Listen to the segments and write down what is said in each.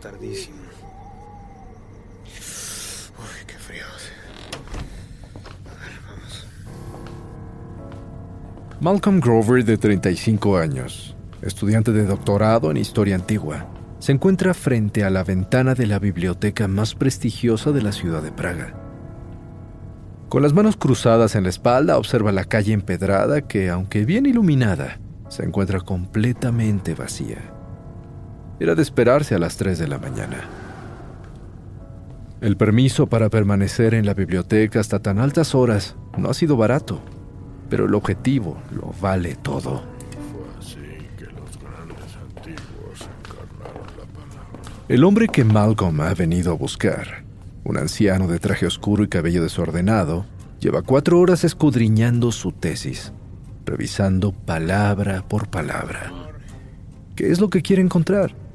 Tardísimo. Uy, qué frío hace. Malcolm Grover, de 35 años, estudiante de doctorado en Historia Antigua, se encuentra frente a la ventana de la biblioteca más prestigiosa de la ciudad de Praga. Con las manos cruzadas en la espalda, observa la calle empedrada que, aunque bien iluminada, se encuentra completamente vacía. Era de esperarse a las 3 de la mañana. El permiso para permanecer en la biblioteca hasta tan altas horas no ha sido barato, pero el objetivo lo vale todo. El hombre que Malcolm ha venido a buscar, un anciano de traje oscuro y cabello desordenado, lleva cuatro horas escudriñando su tesis, revisando palabra por palabra. ¿Qué es lo que quiere encontrar?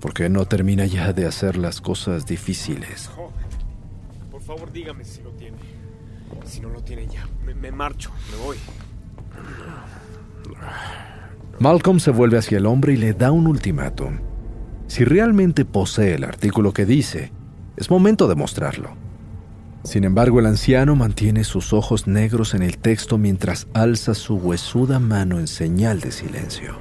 ¿Por qué no termina ya de hacer las cosas difíciles? Por favor dígame si lo tiene. Si no lo tiene ya, me, me marcho, me voy. Malcolm se vuelve hacia el hombre y le da un ultimátum. Si realmente posee el artículo que dice, es momento de mostrarlo. Sin embargo, el anciano mantiene sus ojos negros en el texto mientras alza su huesuda mano en señal de silencio.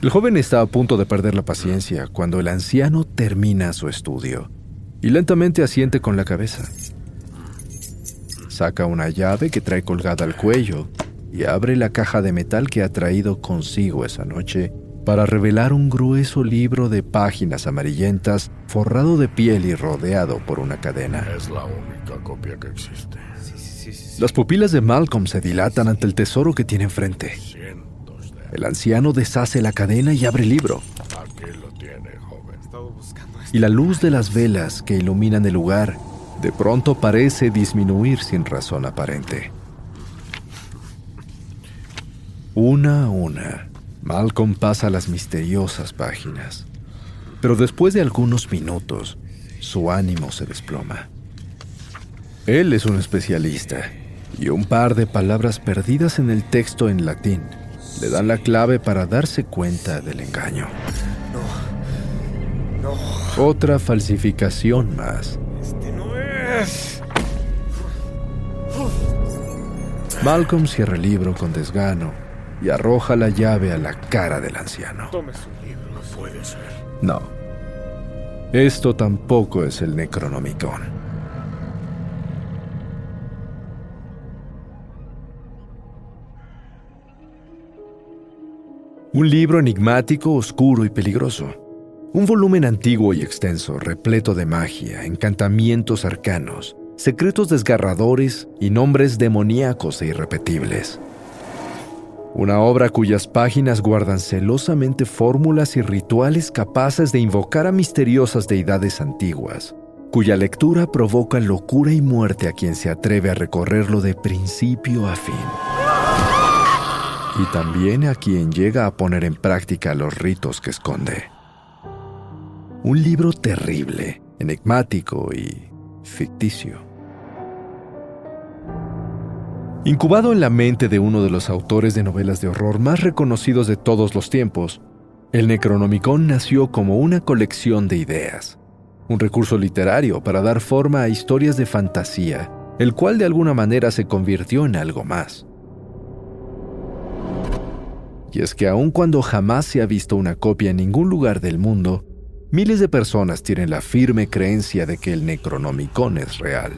El joven está a punto de perder la paciencia cuando el anciano termina su estudio y lentamente asiente con la cabeza. Saca una llave que trae colgada al cuello y abre la caja de metal que ha traído consigo esa noche para revelar un grueso libro de páginas amarillentas forrado de piel y rodeado por una cadena. Es la única copia que existe. Las pupilas de Malcolm se dilatan ante el tesoro que tiene enfrente. El anciano deshace la cadena y abre el libro. Aquí lo tiene, joven. Y la luz de las velas que iluminan el lugar de pronto parece disminuir sin razón aparente. Una a una, Malcolm pasa las misteriosas páginas, pero después de algunos minutos, su ánimo se desploma. Él es un especialista, y un par de palabras perdidas en el texto en latín le dan la clave para darse cuenta del engaño. No. Otra falsificación más. Este no es. Malcolm cierra el libro con desgano y arroja la llave a la cara del anciano. Tome su libro. No puede ser. No. Esto tampoco es el Necronomicon. Un libro enigmático, oscuro y peligroso. Un volumen antiguo y extenso, repleto de magia, encantamientos arcanos, secretos desgarradores y nombres demoníacos e irrepetibles. Una obra cuyas páginas guardan celosamente fórmulas y rituales capaces de invocar a misteriosas deidades antiguas, cuya lectura provoca locura y muerte a quien se atreve a recorrerlo de principio a fin. Y también a quien llega a poner en práctica los ritos que esconde. Un libro terrible, enigmático y ficticio. Incubado en la mente de uno de los autores de novelas de horror más reconocidos de todos los tiempos, el Necronomicon nació como una colección de ideas, un recurso literario para dar forma a historias de fantasía, el cual de alguna manera se convirtió en algo más. Y es que aun cuando jamás se ha visto una copia en ningún lugar del mundo, miles de personas tienen la firme creencia de que el Necronomicon es real.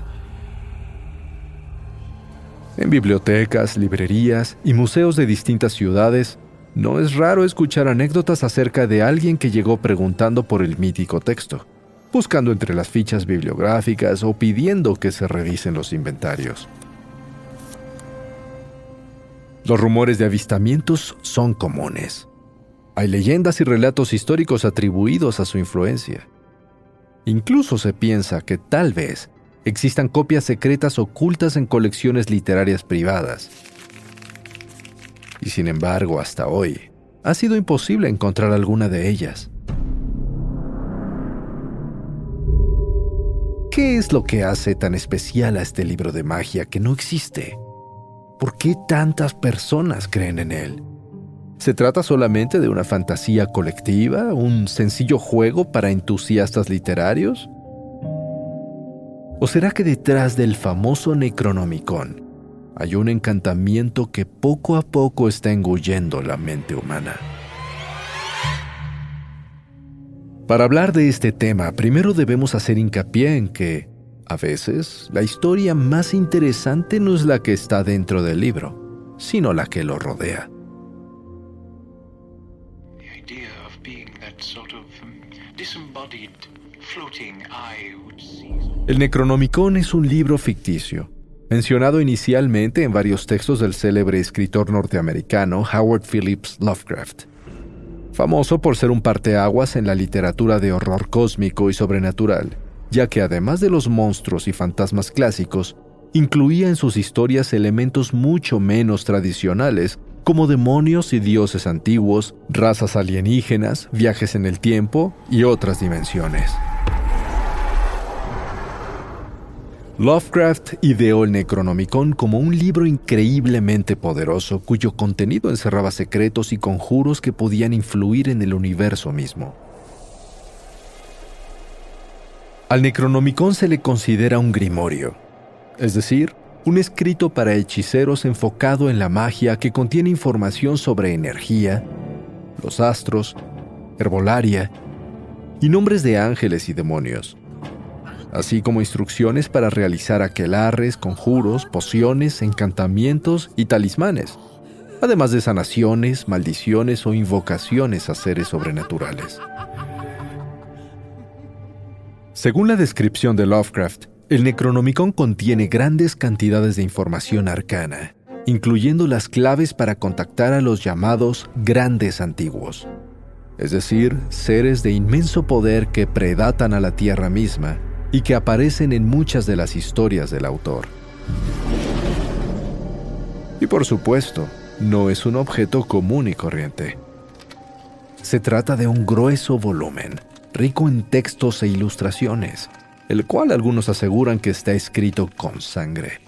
En bibliotecas, librerías y museos de distintas ciudades, no es raro escuchar anécdotas acerca de alguien que llegó preguntando por el mítico texto, buscando entre las fichas bibliográficas o pidiendo que se revisen los inventarios. Los rumores de avistamientos son comunes. Hay leyendas y relatos históricos atribuidos a su influencia. Incluso se piensa que tal vez existan copias secretas ocultas en colecciones literarias privadas. Y sin embargo, hasta hoy, ha sido imposible encontrar alguna de ellas. ¿Qué es lo que hace tan especial a este libro de magia que no existe? ¿Por qué tantas personas creen en él? ¿Se trata solamente de una fantasía colectiva, un sencillo juego para entusiastas literarios? ¿O será que detrás del famoso Necronomicon hay un encantamiento que poco a poco está engullendo la mente humana? Para hablar de este tema, primero debemos hacer hincapié en que a veces, la historia más interesante no es la que está dentro del libro, sino la que lo rodea. El Necronomicon es un libro ficticio, mencionado inicialmente en varios textos del célebre escritor norteamericano Howard Phillips Lovecraft. Famoso por ser un parteaguas en la literatura de horror cósmico y sobrenatural, ya que además de los monstruos y fantasmas clásicos, incluía en sus historias elementos mucho menos tradicionales, como demonios y dioses antiguos, razas alienígenas, viajes en el tiempo y otras dimensiones. Lovecraft ideó el Necronomicon como un libro increíblemente poderoso cuyo contenido encerraba secretos y conjuros que podían influir en el universo mismo. Al Necronomicon se le considera un grimorio, es decir, un escrito para hechiceros enfocado en la magia que contiene información sobre energía, los astros, herbolaria y nombres de ángeles y demonios, así como instrucciones para realizar aquelarres, conjuros, pociones, encantamientos y talismanes, además de sanaciones, maldiciones o invocaciones a seres sobrenaturales. Según la descripción de Lovecraft, el Necronomicon contiene grandes cantidades de información arcana, incluyendo las claves para contactar a los llamados grandes antiguos, es decir, seres de inmenso poder que predatan a la Tierra misma y que aparecen en muchas de las historias del autor. Y por supuesto, no es un objeto común y corriente. Se trata de un grueso volumen rico en textos e ilustraciones, el cual algunos aseguran que está escrito con sangre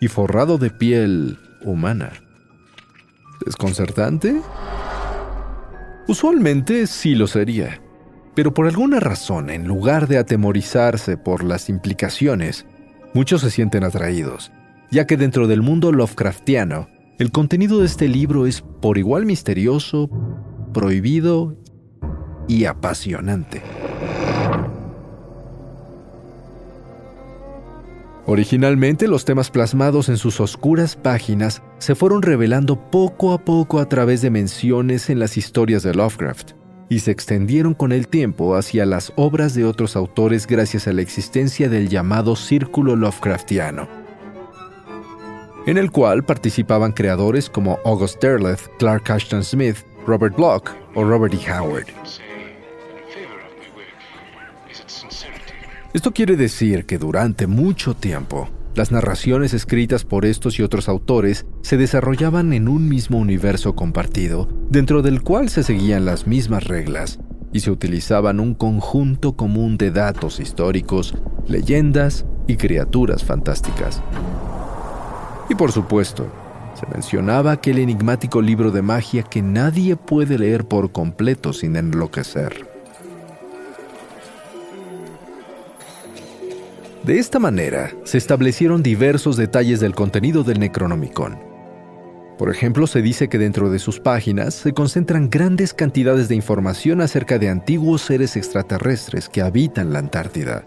y forrado de piel humana. ¿Desconcertante? Usualmente sí lo sería, pero por alguna razón, en lugar de atemorizarse por las implicaciones, muchos se sienten atraídos, ya que dentro del mundo Lovecraftiano, el contenido de este libro es por igual misterioso, prohibido y apasionante. Originalmente los temas plasmados en sus oscuras páginas se fueron revelando poco a poco a través de menciones en las historias de Lovecraft y se extendieron con el tiempo hacia las obras de otros autores gracias a la existencia del llamado Círculo Lovecraftiano, en el cual participaban creadores como August Derleth, Clark Ashton Smith, Robert Bloch o Robert E. Howard. Esto quiere decir que durante mucho tiempo, las narraciones escritas por estos y otros autores se desarrollaban en un mismo universo compartido, dentro del cual se seguían las mismas reglas y se utilizaban un conjunto común de datos históricos, leyendas y criaturas fantásticas. Y por supuesto, se mencionaba aquel enigmático libro de magia que nadie puede leer por completo sin enloquecer. De esta manera, se establecieron diversos detalles del contenido del Necronomicon. Por ejemplo, se dice que dentro de sus páginas se concentran grandes cantidades de información acerca de antiguos seres extraterrestres que habitan la Antártida,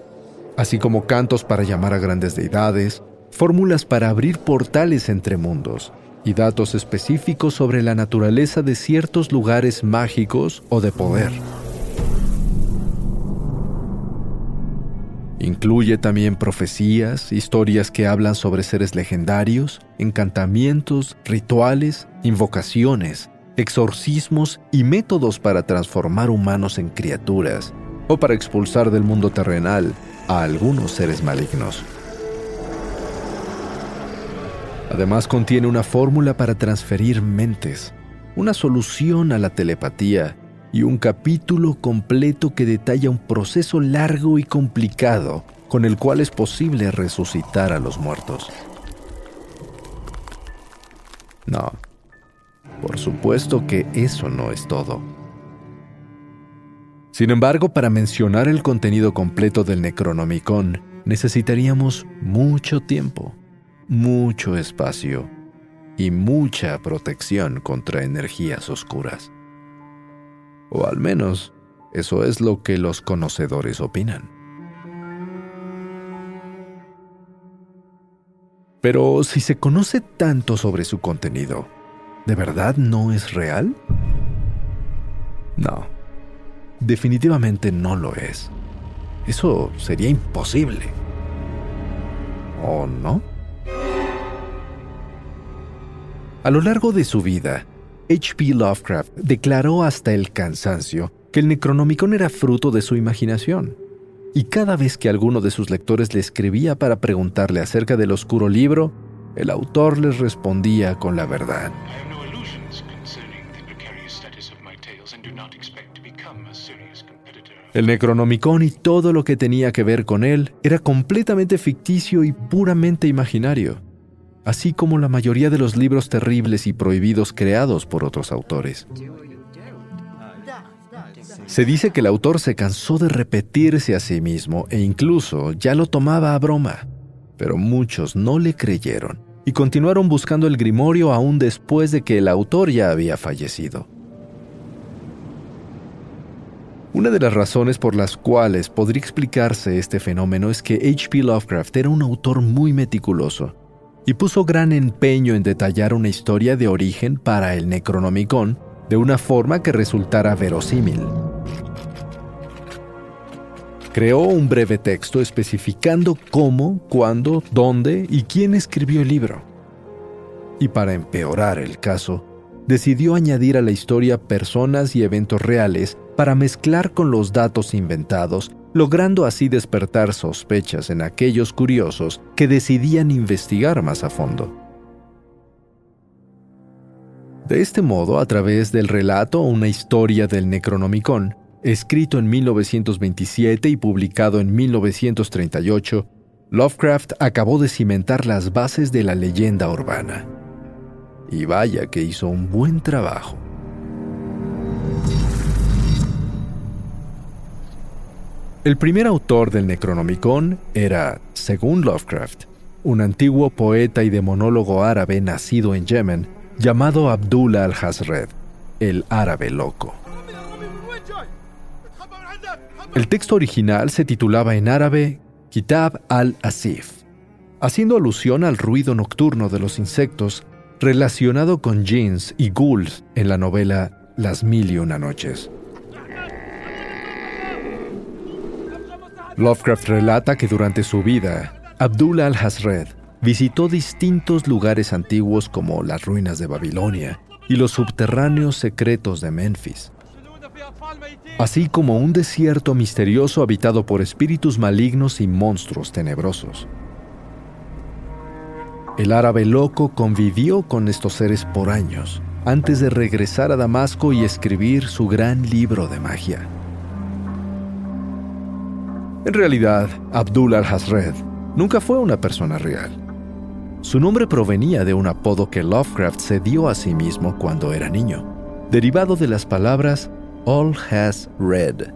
así como cantos para llamar a grandes deidades, fórmulas para abrir portales entre mundos y datos específicos sobre la naturaleza de ciertos lugares mágicos o de poder. Incluye también profecías, historias que hablan sobre seres legendarios, encantamientos, rituales, invocaciones, exorcismos y métodos para transformar humanos en criaturas o para expulsar del mundo terrenal a algunos seres malignos. Además contiene una fórmula para transferir mentes, una solución a la telepatía y un capítulo completo que detalla un proceso largo y complicado con el cual es posible resucitar a los muertos. No, por supuesto que eso no es todo. Sin embargo, para mencionar el contenido completo del Necronomicon, necesitaríamos mucho tiempo mucho espacio y mucha protección contra energías oscuras. O al menos, eso es lo que los conocedores opinan. Pero si se conoce tanto sobre su contenido, ¿de verdad no es real? No, definitivamente no lo es. Eso sería imposible. ¿O no? A lo largo de su vida, H.P. Lovecraft declaró hasta el cansancio que el Necronomicon era fruto de su imaginación. Y cada vez que alguno de sus lectores le escribía para preguntarle acerca del oscuro libro, el autor les respondía con la verdad. El Necronomicon y todo lo que tenía que ver con él era completamente ficticio y puramente imaginario así como la mayoría de los libros terribles y prohibidos creados por otros autores. Se dice que el autor se cansó de repetirse a sí mismo e incluso ya lo tomaba a broma, pero muchos no le creyeron y continuaron buscando el grimorio aún después de que el autor ya había fallecido. Una de las razones por las cuales podría explicarse este fenómeno es que H.P. Lovecraft era un autor muy meticuloso y puso gran empeño en detallar una historia de origen para el Necronomicon de una forma que resultara verosímil. Creó un breve texto especificando cómo, cuándo, dónde y quién escribió el libro. Y para empeorar el caso, decidió añadir a la historia personas y eventos reales para mezclar con los datos inventados logrando así despertar sospechas en aquellos curiosos que decidían investigar más a fondo. De este modo, a través del relato Una historia del Necronomicon, escrito en 1927 y publicado en 1938, Lovecraft acabó de cimentar las bases de la leyenda urbana. Y vaya que hizo un buen trabajo. El primer autor del Necronomicon era, según Lovecraft, un antiguo poeta y demonólogo árabe nacido en Yemen llamado Abdullah al-Hazred, el árabe loco. El texto original se titulaba en árabe Kitab al-Asif, haciendo alusión al ruido nocturno de los insectos relacionado con jeans y ghouls en la novela Las Mil y Una Noches. Lovecraft relata que durante su vida, Abdullah al-Hazred visitó distintos lugares antiguos como las ruinas de Babilonia y los subterráneos secretos de Memphis, así como un desierto misterioso habitado por espíritus malignos y monstruos tenebrosos. El árabe loco convivió con estos seres por años, antes de regresar a Damasco y escribir su gran libro de magia. En realidad, Abdul al-Hazred nunca fue una persona real. Su nombre provenía de un apodo que Lovecraft se dio a sí mismo cuando era niño, derivado de las palabras All has read,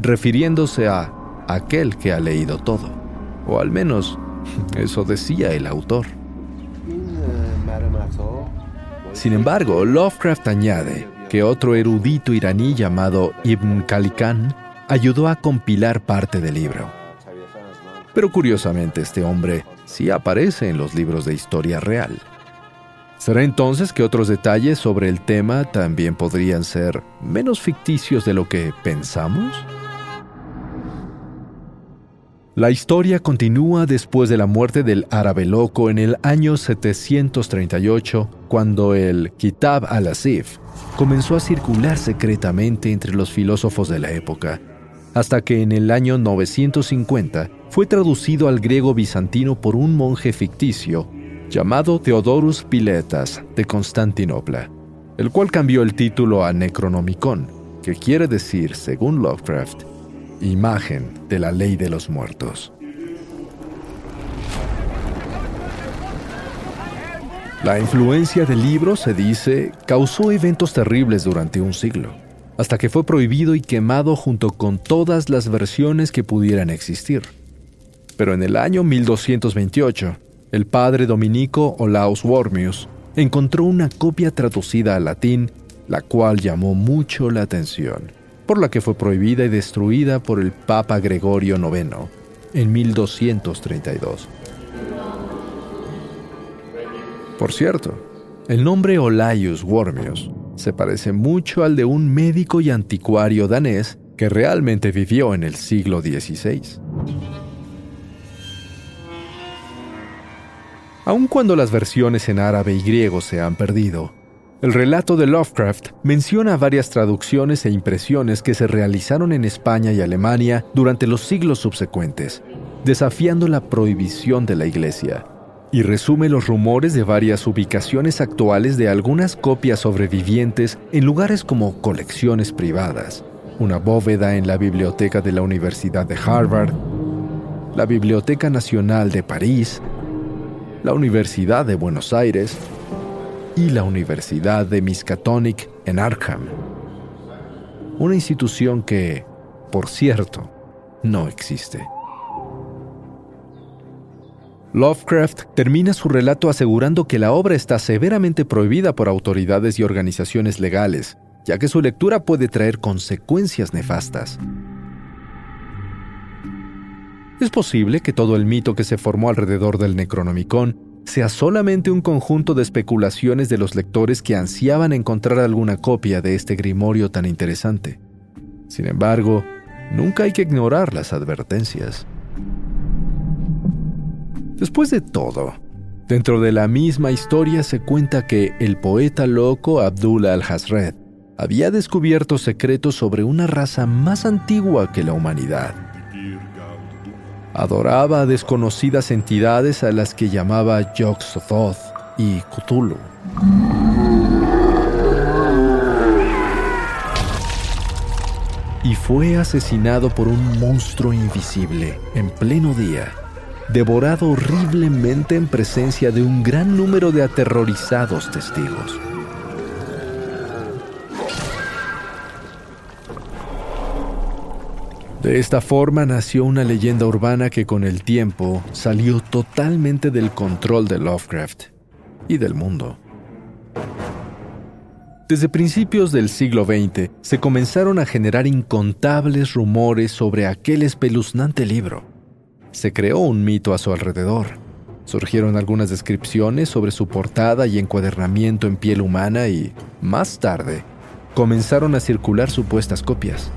refiriéndose a aquel que ha leído todo, o al menos eso decía el autor. Sin embargo, Lovecraft añade que otro erudito iraní llamado Ibn Khalikan ayudó a compilar parte del libro. Pero curiosamente este hombre sí aparece en los libros de historia real. ¿Será entonces que otros detalles sobre el tema también podrían ser menos ficticios de lo que pensamos? La historia continúa después de la muerte del árabe loco en el año 738, cuando el Kitab al-Asif comenzó a circular secretamente entre los filósofos de la época, hasta que en el año 950 fue traducido al griego bizantino por un monje ficticio llamado Theodorus Piletas de Constantinopla, el cual cambió el título a Necronomicon, que quiere decir, según Lovecraft, imagen de la ley de los muertos. La influencia del libro, se dice, causó eventos terribles durante un siglo, hasta que fue prohibido y quemado junto con todas las versiones que pudieran existir. Pero en el año 1228, el padre dominico Olaus Wormius encontró una copia traducida al latín, la cual llamó mucho la atención por la que fue prohibida y destruida por el Papa Gregorio IX en 1232. Por cierto, el nombre Olaius Wormius se parece mucho al de un médico y anticuario danés que realmente vivió en el siglo XVI. Aun cuando las versiones en árabe y griego se han perdido, el relato de Lovecraft menciona varias traducciones e impresiones que se realizaron en España y Alemania durante los siglos subsecuentes, desafiando la prohibición de la Iglesia, y resume los rumores de varias ubicaciones actuales de algunas copias sobrevivientes en lugares como colecciones privadas, una bóveda en la biblioteca de la Universidad de Harvard, la Biblioteca Nacional de París, la Universidad de Buenos Aires, y la Universidad de Miskatonic en Arkham. Una institución que, por cierto, no existe. Lovecraft termina su relato asegurando que la obra está severamente prohibida por autoridades y organizaciones legales, ya que su lectura puede traer consecuencias nefastas. Es posible que todo el mito que se formó alrededor del Necronomicon sea solamente un conjunto de especulaciones de los lectores que ansiaban encontrar alguna copia de este grimorio tan interesante. Sin embargo, nunca hay que ignorar las advertencias. Después de todo, dentro de la misma historia se cuenta que el poeta loco Abdullah al-Hazred había descubierto secretos sobre una raza más antigua que la humanidad adoraba a desconocidas entidades a las que llamaba Yog-Sothoth y Cthulhu. Y fue asesinado por un monstruo invisible en pleno día, devorado horriblemente en presencia de un gran número de aterrorizados testigos. De esta forma nació una leyenda urbana que con el tiempo salió totalmente del control de Lovecraft y del mundo. Desde principios del siglo XX se comenzaron a generar incontables rumores sobre aquel espeluznante libro. Se creó un mito a su alrededor. Surgieron algunas descripciones sobre su portada y encuadernamiento en piel humana y, más tarde, comenzaron a circular supuestas copias.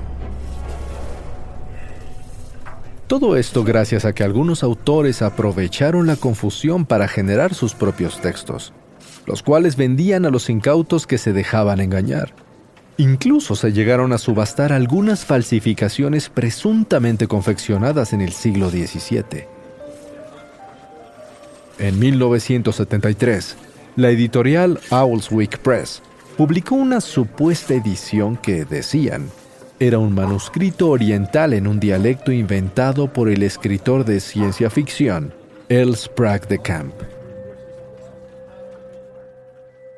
Todo esto gracias a que algunos autores aprovecharon la confusión para generar sus propios textos, los cuales vendían a los incautos que se dejaban engañar. Incluso se llegaron a subastar algunas falsificaciones presuntamente confeccionadas en el siglo XVII. En 1973, la editorial Owlswick Press publicó una supuesta edición que decían era un manuscrito oriental en un dialecto inventado por el escritor de ciencia ficción, El Sprague de Camp.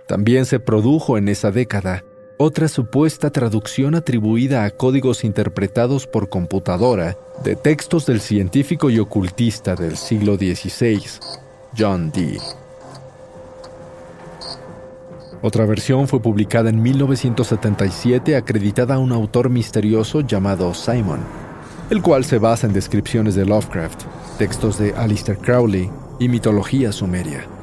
También se produjo en esa década otra supuesta traducción atribuida a códigos interpretados por computadora de textos del científico y ocultista del siglo XVI, John Dee. Otra versión fue publicada en 1977 acreditada a un autor misterioso llamado Simon, el cual se basa en descripciones de Lovecraft, textos de Alistair Crowley y mitología sumeria.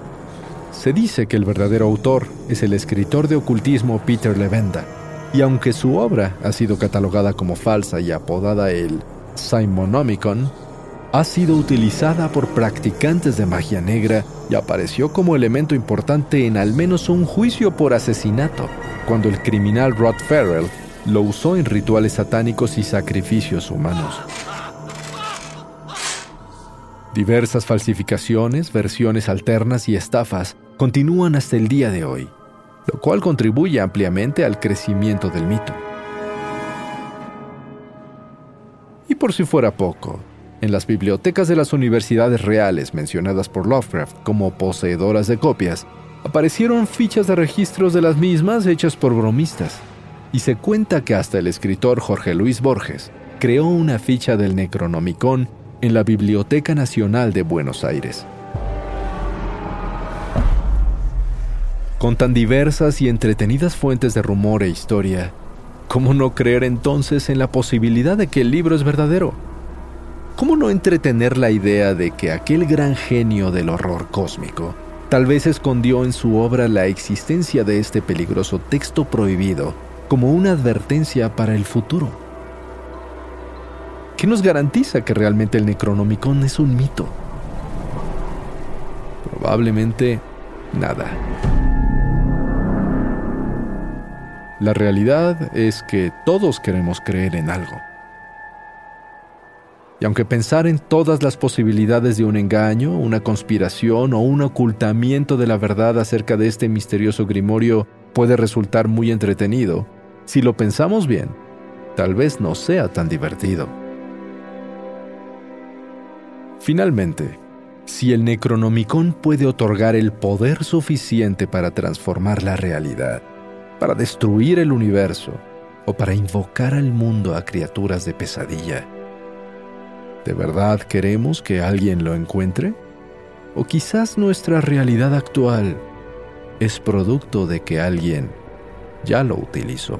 Se dice que el verdadero autor es el escritor de ocultismo Peter Levenda, y aunque su obra ha sido catalogada como falsa y apodada el Simonomicon, ha sido utilizada por practicantes de magia negra y apareció como elemento importante en al menos un juicio por asesinato, cuando el criminal Rod Farrell lo usó en rituales satánicos y sacrificios humanos. Diversas falsificaciones, versiones alternas y estafas continúan hasta el día de hoy, lo cual contribuye ampliamente al crecimiento del mito. Y por si fuera poco, en las bibliotecas de las universidades reales mencionadas por Lovecraft como poseedoras de copias, aparecieron fichas de registros de las mismas hechas por bromistas. Y se cuenta que hasta el escritor Jorge Luis Borges creó una ficha del Necronomicon en la Biblioteca Nacional de Buenos Aires. Con tan diversas y entretenidas fuentes de rumor e historia, ¿cómo no creer entonces en la posibilidad de que el libro es verdadero? ¿Cómo no entretener la idea de que aquel gran genio del horror cósmico tal vez escondió en su obra la existencia de este peligroso texto prohibido como una advertencia para el futuro? ¿Qué nos garantiza que realmente el Necronomicon es un mito? Probablemente nada. La realidad es que todos queremos creer en algo. Y aunque pensar en todas las posibilidades de un engaño, una conspiración o un ocultamiento de la verdad acerca de este misterioso grimorio puede resultar muy entretenido, si lo pensamos bien, tal vez no sea tan divertido. Finalmente, si el Necronomicon puede otorgar el poder suficiente para transformar la realidad, para destruir el universo o para invocar al mundo a criaturas de pesadilla, ¿De verdad queremos que alguien lo encuentre? ¿O quizás nuestra realidad actual es producto de que alguien ya lo utilizó?